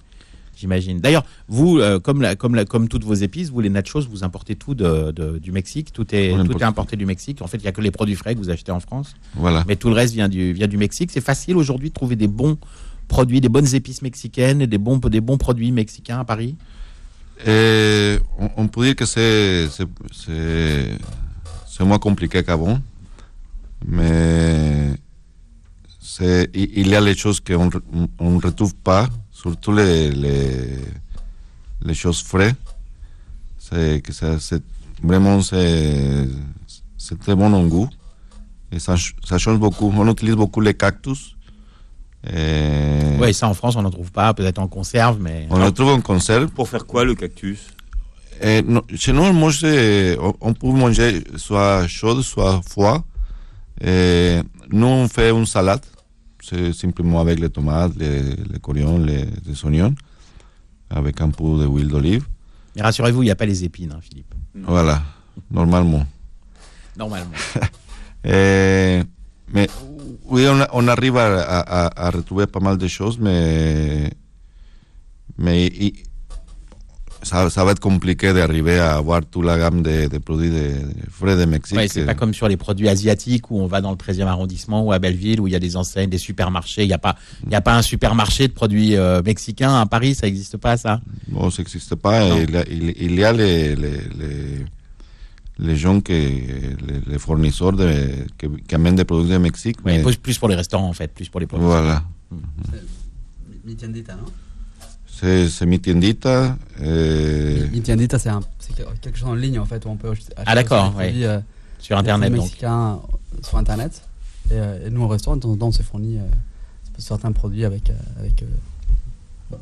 J'imagine. D'ailleurs, vous, euh, comme, la, comme, la, comme toutes vos épices, vous, les nachos, vous importez tout de, de- du Mexique. Tout est, On tout est importé du Mexique. En fait, il n'y a que les produits frais que vous achetez en France. Voilà. Mais tout le reste vient du, vient du Mexique. C'est facile aujourd'hui de trouver des bons produits, des bonnes épices mexicaines et des bons, des bons produits mexicains à Paris? Eh, on, on peut dire que c'est, c'est, moins compliqué qu'avant, mais c'est, il y a les choses qu'on ne retrouve pas, surtout les, les, les choses frais. C'est que ça, c'est, vraiment, c'est, c'est très bon en goût. Et ça, ça change beaucoup. On utilise beaucoup les cactus. Et Oui, ça en France, on n'en trouve pas, peut-être en conserve, mais. On le trouve en conserve. Pour faire quoi le cactus? Eh, no, chez nous, on, mange, on- peut manger soit chaude, soit froid. Eh, nous, on fait une salade. C'est simplement avec les tomates, les, les coriandres, les, les oignons, avec un peu d'huile d'olive. Mais rassurez-vous, il n'y a pas les épines, hein, Philippe. Voilà, normalement. Normalement. [laughs] Mais oui, on, on arrive à, à- à- à retrouver pas mal de choses, mais, mais y- ça, ça va être compliqué d'arriver à avoir toute la gamme de, de produits de, de frais de Mexique. Ouais, c'est pas comme sur les produits asiatiques où on va dans le 13e arrondissement ou à Belleville où il y a des enseignes, des supermarchés. Il n'y a pas, y a pas un supermarché de produits euh, mexicains à Paris, ça n'existe pas ça? Bon, ça n'existe pas. Non. Il, y a- il- il y a les, les, les, les gens, que, les, les fournisseurs de, qui, qui amènent des produits de Mexique. Ouais, mais- plus, plus pour les restaurants en fait, plus pour les produits. voilà. Mi tiendita, non C'est c'est mi tiendita. eh, Mi tiendita, c'est quelque chose en ligne en fait où on peut acheter Ah, d'accord, des produits, ouais. euh, Sur internet donc. mexicains sur internet. Et, euh, et nous au restaurant, temps, on se fournit euh, certains produits avec. euh, avec euh,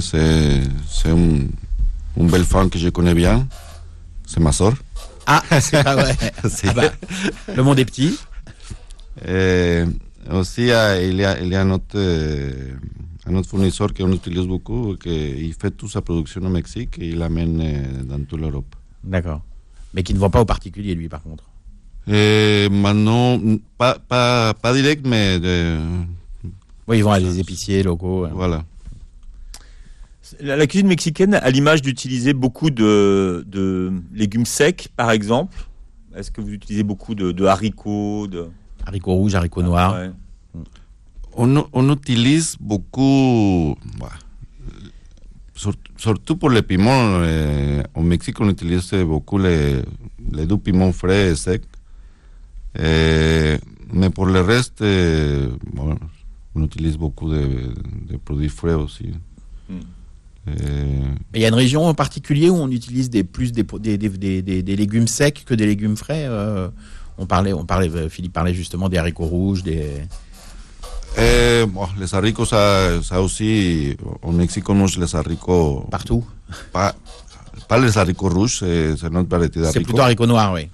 c'est c'est un, un bel fan que je connais bien. C'est ma soeur. Ah, c'est pas vrai. [laughs] Ah bah, le monde est petit. Eh, aussi, ah, il y a, il y a un, autre, eh, un autre fournisseur qu'on utilise beaucoup, qui fait toute sa production au Mexique et il l'amène dans toute l'Europe. D'accord. Mais qui ne vend pas aux particuliers lui par contre. Eh, maintenant, pas, pas, pas direct, mais de, Oui, ils vont à des épiciers locaux. euh. voilà. La, cuisine mexicaine a l'image d'utiliser beaucoup de, de légumes secs, par exemple. Est-ce que vous utilisez beaucoup de, de haricots de... Haricots rouges, haricots noirs. Ouais. On, on utilise beaucoup, bah, sur- surtout pour les piments, eh, au Mexique on utilise beaucoup les, les doux piments frais et secs. Eh, mais pour le reste, eh, bon, on utilise beaucoup de, de produits frais aussi. Mm. Mais il y a une région en particulier où on utilise des, plus des, des, des, des- des- des légumes secs que des légumes frais. euh, on parlait, on parlait, euh, Philippe parlait justement des haricots rouges, des. eh, bon, les haricots, ça, ça aussi, au Mexique on mange les haricots, partout. pas, pas les haricots rouges, c'est c'est notre variété C'est d'haricots. plutôt haricots noirs, oui.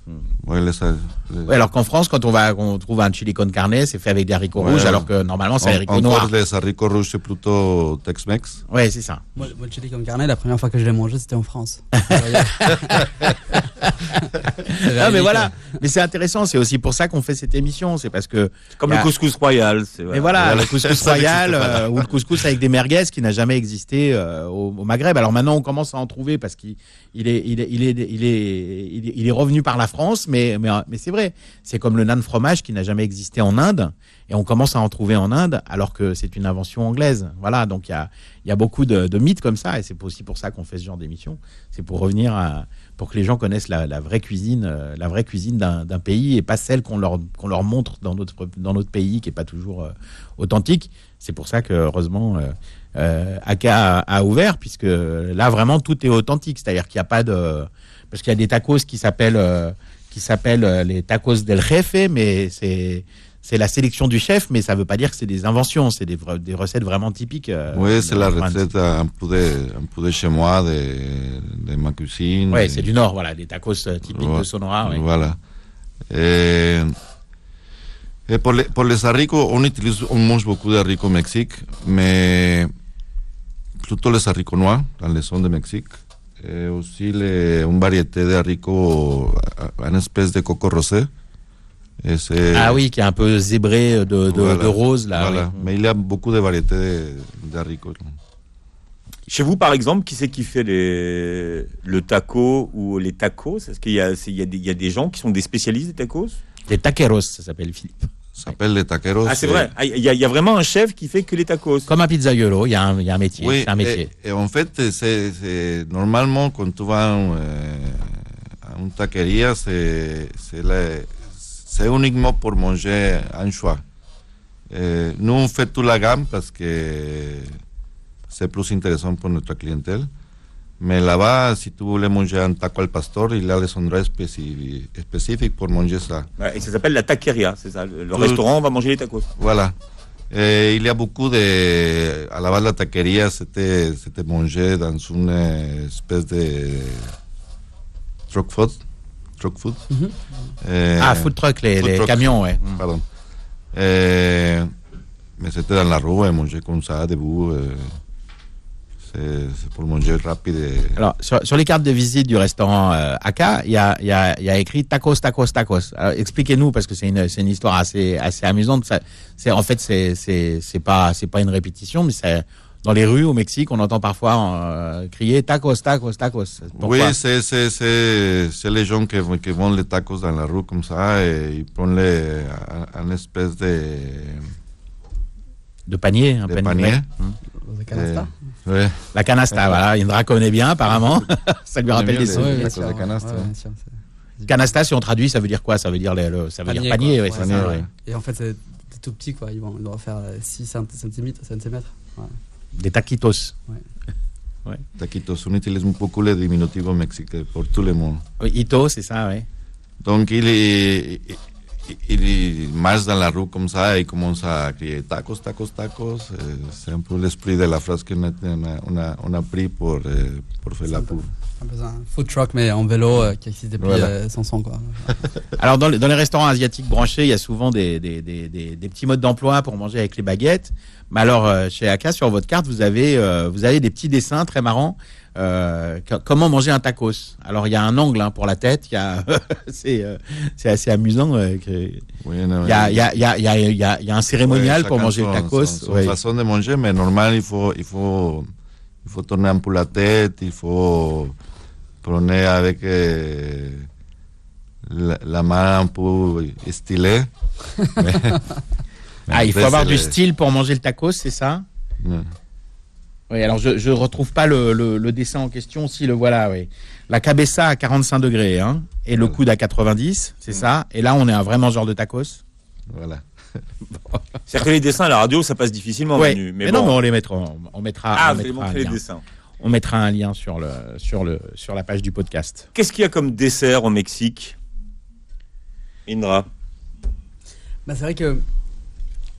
Ouais, les, les- Ouais, alors qu'en France, quand on va, on trouve un chili con carne, c'est fait avec des haricots Ouais. rouges, alors que normalement c'est En- haricots noirs. Encore les haricots rouges, c'est plutôt Tex-Mex. Ouais, c'est ça. Moi, moi, le chili con carne, la première fois que je l'ai mangé, c'était en France. [laughs] Ah, mais voilà. Mais c'est intéressant. C'est aussi pour ça qu'on fait cette émission. C'est parce que. Comme a- le couscous royal. c'est- Mais voilà, le couscous royal euh, ou le couscous avec des merguez qui n'a jamais existé euh, au, au Maghreb. Alors maintenant, on commence à en trouver parce qu'il il est, il est, il est, il est, il est, il est revenu par la France, mais, mais, c'est vrai. C'est comme le nan fromage qui n'a jamais existé en Inde et on commence à en trouver en Inde alors que c'est une invention anglaise. Voilà, donc il y a, beaucoup de, mythes comme ça et c'est aussi pour ça qu'on fait ce genre d'émission. C'est pour revenir à, pour que les gens connaissent la, vraie cuisine, euh, la vraie cuisine d'un d'un pays et pas celle qu'on leur, montre dans notre, pays qui est pas toujours euh, authentique. C'est pour ça que heureusement euh, euh, Aka a, a ouvert puisque là vraiment tout est authentique, c'est-à-dire qu'il n'y a pas de parce qu'il y a des tacos qui s'appellent euh, qui s'appelle euh, les tacos del jefe, mais c'est c'est la sélection du chef, mais ça veut pas dire que c'est des inventions, c'est des, des recettes vraiment typiques. euh, Oui, de c'est la recette un peu de, un peu de chez moi, de, de ma cuisine. De- c'est du nord, voilà, les tacos euh, typiques de Ouais, Sonora. ouais. Voilà. Eh, pour, les, pour les haricots, on utilise, on mange beaucoup d'haricots au Mexique, mais plutôt les haricots noirs dans les zones de Mexique. Et aussi les, une variété de haricots, euh, une espèce de coco rosé. Et c'est- Ah oui, qui est un peu zébré de, de, Voilà. de rose là. Voilà. oui. Mais il y a beaucoup de variétés de- d'haricots. Chez vous, par exemple, qui c'est qui fait les... le taco ou les tacos? Est-ce qu'il y a, c'est- il y, a des- il y a des gens qui sont des spécialistes des tacos? Les taqueros, ça s'appelle Philippe. Ça s'appelle les taqueros. Ah, c'est vrai. Ah, Il y, a- il y a vraiment un chef qui fait que les tacos. Comme un pizzaiolo, il y, a un- il y a un métier. Oui, c'est un métier. Et, et en fait, c'est, normalement, quand tu vas euh, à une taqueria, c'est, uniquement pour manger un choix. Euh, nous, on fait toute la gamme parce que c'est plus intéressant pour notre clientèle. Mais là-bas, si tu voulais manger un taco al pastor, il y a des endroits spécifiques, pour manger ça. Et ça s'appelle la taqueria, c'est ça. Le, Tout- restaurant, on va manger les tacos. Voilà. Eh, il y a beaucoup de. À la base, la taqueria, c'était, mangé dans une espèce de. truck food. Truck food? Mhm. Eh, ah, food truck, les, food les truck. camions, ouais. Pardon. Eh, mais c'était dans la rue, et manger comme ça, debout. eh, c'est, pour manger rapide. et- Alors, sur, sur les cartes de visite du restaurant euh, Aka, il y a, il y, a, il y a écrit tacos, tacos, tacos. Expliquez-nous, parce que c'est une, c'est une histoire assez, assez amusante. Ça, c'est, en fait, c'est, c'est, c'est pas, c'est pas une répétition, mais c'est, dans les rues au Mexique, on entend parfois euh, crier tacos, tacos, tacos. Pourquoi Oui, c'est, c'est, c'est, c'est les gens qui, qui vendent les tacos dans la rue comme ça et ils prennent les, un, un espèce de, De panier, un de panier. panier. de canasta. Ouais. La canasta, voilà. Indra connaît bien, apparemment. [laughs] ça lui rappelle des les- souvenirs. les de canasta, si on traduit, ça veut dire quoi? Ça veut dire, le, le- ça veut dire panier, ouais, Ouais. Et en fait, c'est tout petit, quoi. Ils vont, ils faire euh, 6 cm. centimètres. Ouais. Des taquitos. Taquitos, on utilise beaucoup les diminutifs mexicains pour tout le monde. Oui, Ito, c'est ça, oui. Donc il, est- il, il marche dans la rue comme ça et commence à crier tacos, tacos, tacos. Eh, c'est un peu l'esprit de la phrase qu'on a, on a, on a, on a pris pour, eh, pour faire la pub. Un peu un food truck, mais en vélo euh, qui existe depuis Voilà. euh, 500 ans, quoi. [laughs] Alors, dans les, dans les restaurants asiatiques branchés, il y a souvent des, des, des, des, des petits modes d'emploi pour manger avec les baguettes. Mais alors, euh, chez Aka, sur votre carte, vous avez, euh, vous avez des petits dessins très marrants. Euh, co- comment manger un tacos? Alors, il y a un angle hein, pour la tête. Il y a, [laughs] c'est, euh, c'est assez amusant. euh, que- Oui, non, il y a, il y a, il y a, il y a, il y a, il y a un cérémonial Ouais, pour manger le tacos. Son, son ouais. façon de manger, mais normal, il faut, il faut, il faut tourner un peu la tête, il faut prendre avec la, la main un peu stylée. Mais- [laughs] Ah, il faut avoir du le- style pour manger le tacos, c'est ça. Oui, alors je je retrouve pas le, le, le dessin en question, si le voilà, oui. La cabessa à 45 degrés, hein, et le coude à 90, c'est ça. Et là, on est un vrai mangeur de tacos. Voilà. C'est-à-dire que les dessins à la radio, ça passe difficilement, Ouais. Mais, Mais, non, bon. mais on les mettra, on, on mettra, Ah, on vous allez mettra les dessins. On mettra un lien sur le sur le sur la page du podcast. Qu'est-ce qu'il y a comme dessert au Mexique? Indra Bah, c'est vrai que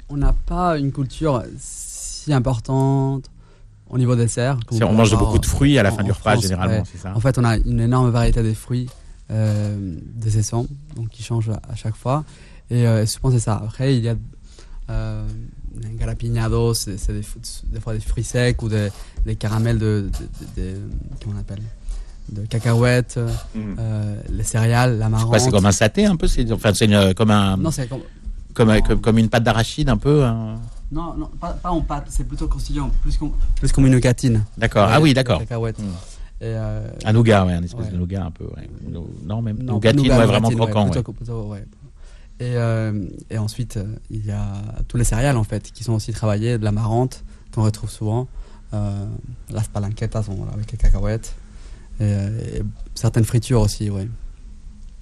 on n'a pas une culture si importante au niveau dessert. on peut mange beaucoup de fruits à la en- fin du repas France, généralement, ouais. c'est ça? En fait, on a une énorme variété de fruits, euh, des saisons, donc qui changent à, à chaque fois. Et euh, souvent, c'est ça. Après, il y a euh, un garapiñado, c'est des, des fois des fruits secs ou des, des caramels de, de, de- de- comment on appelle? De cacahuètes, Mhm. euh, les céréales, la. Ouais, c'est comme un saté un peu, c'est enfin c'est une- comme un Non, c'est comme... comme, comme comme une pâte d'arachide un peu. hein. Non, non, pas, pas en pâte, c'est plutôt croustillant, plus comme, plus comme une catine. D'accord. Ouais, ah oui, d'accord. cacahuètes. Mm. Et, euh, Un nougat, ouais, un espèce Ouais. de nougat un peu. ouais. Non, même Non, nougatine, nougat, ouais, vraiment croquant. ouais. plutôt- plutôt, ouais. Et, euh, et ensuite, euh, il y a tous les céréales en fait qui sont aussi travaillées, de la marante qu'on retrouve souvent, euh, las palanquetas avec les cacahuètes, et, et certaines fritures aussi, ouais.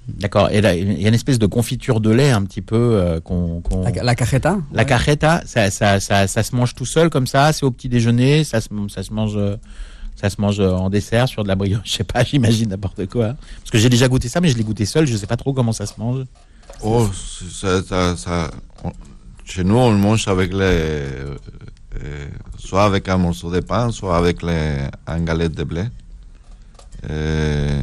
D'accord. Et là, il y a une espèce de confiture de lait un petit peu euh, qu'on. La, la cajeta La ouais. cajeta, ça, ça, ça, ça se mange tout seul comme ça, c'est au petit déjeuner, ça se, ça se mange, Ça se mange en dessert sur de la brioche, [laughs] je sais pas, j'imagine n'importe quoi. Parce que j'ai déjà goûté ça, mais je l'ai goûté seul, je sais pas trop comment ça se mange. Oh, ça, ça, ça- on- chez nous, on le mange avec les. euh, euh, soit avec un morceau de pain, soit avec les, un galette de blé. Euh,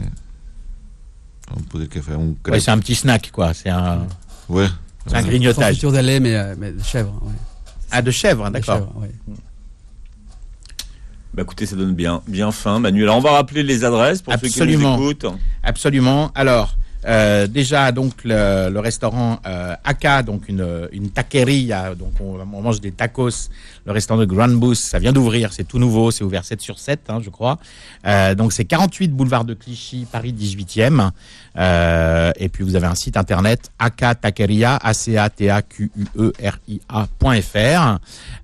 on peut dire que fait un Ouais, c'est un petit snack, quoi. C'est un, Ouais. c'est un grignotage. friture de lait, mais, euh, mais de chèvre. Ouais. Ah, de chèvre, d'accord. Bah écoutez, ça donne bien, bien faim, Manuel. Alors on va rappeler les adresses pour Absolument. ceux qui nous écoutent. Absolument. Alors, euh, déjà, donc, le, restaurant euh, Aka, donc une, une taqueria, donc on, mange des tacos. Le restaurant de Grand Boost, ça vient d'ouvrir, c'est tout nouveau, c'est ouvert 7 sur 7, hein, je crois. Euh, donc, c'est 48 boulevard de Clichy, Paris 18e. Euh, et puis, vous avez un site internet, Aka Taqueria, a c a t a q u r i a.fr.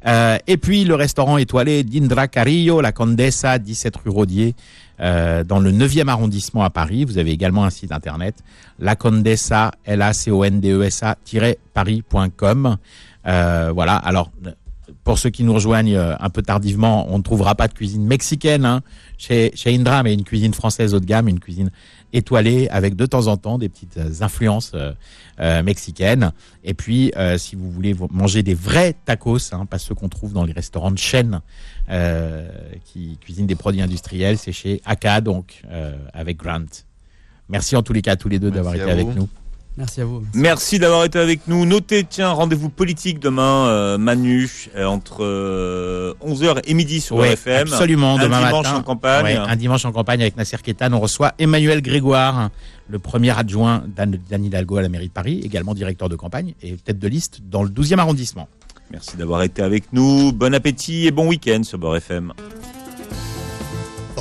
Euh, et puis, le restaurant étoilé d'Indra Carillo, la Condesa, 17 rue Rodier, euh, dans le 9e arrondissement à Paris. Vous avez également un site internet, la Condesa, l a c o n d e s a paris.com. Euh, voilà. Alors, pour ceux qui nous rejoignent euh, un peu tardivement, on ne trouvera pas de cuisine mexicaine hein, chez, chez Indra, mais une cuisine française haut de gamme, une cuisine étoilée avec de temps en temps des petites euh, influences euh, euh, mexicaines. Et puis, euh, si vous voulez manger des vrais tacos, hein, pas ceux qu'on trouve dans les restaurants de chaîne euh, qui cuisinent des produits industriels, c'est chez Aka, donc euh, avec Grant. Merci en tous les cas à tous les deux d'avoir été vous. avec nous. Merci à vous. Merci d'avoir été avec nous. Notez, tiens, rendez-vous politique demain, euh, Manu, euh, entre euh, 11h et midi sur Ouais, FM. absolument, Un demain dimanche matin. en campagne. Ouais, un dimanche en campagne avec Nasser Kétan. On reçoit Emmanuel Grégoire, le premier adjoint d'Anne Hidalgo à la mairie de Paris, également directeur de campagne et tête de liste dans le 12e arrondissement. Merci d'avoir été avec nous. Bon appétit et bon week-end sur Beurre FM.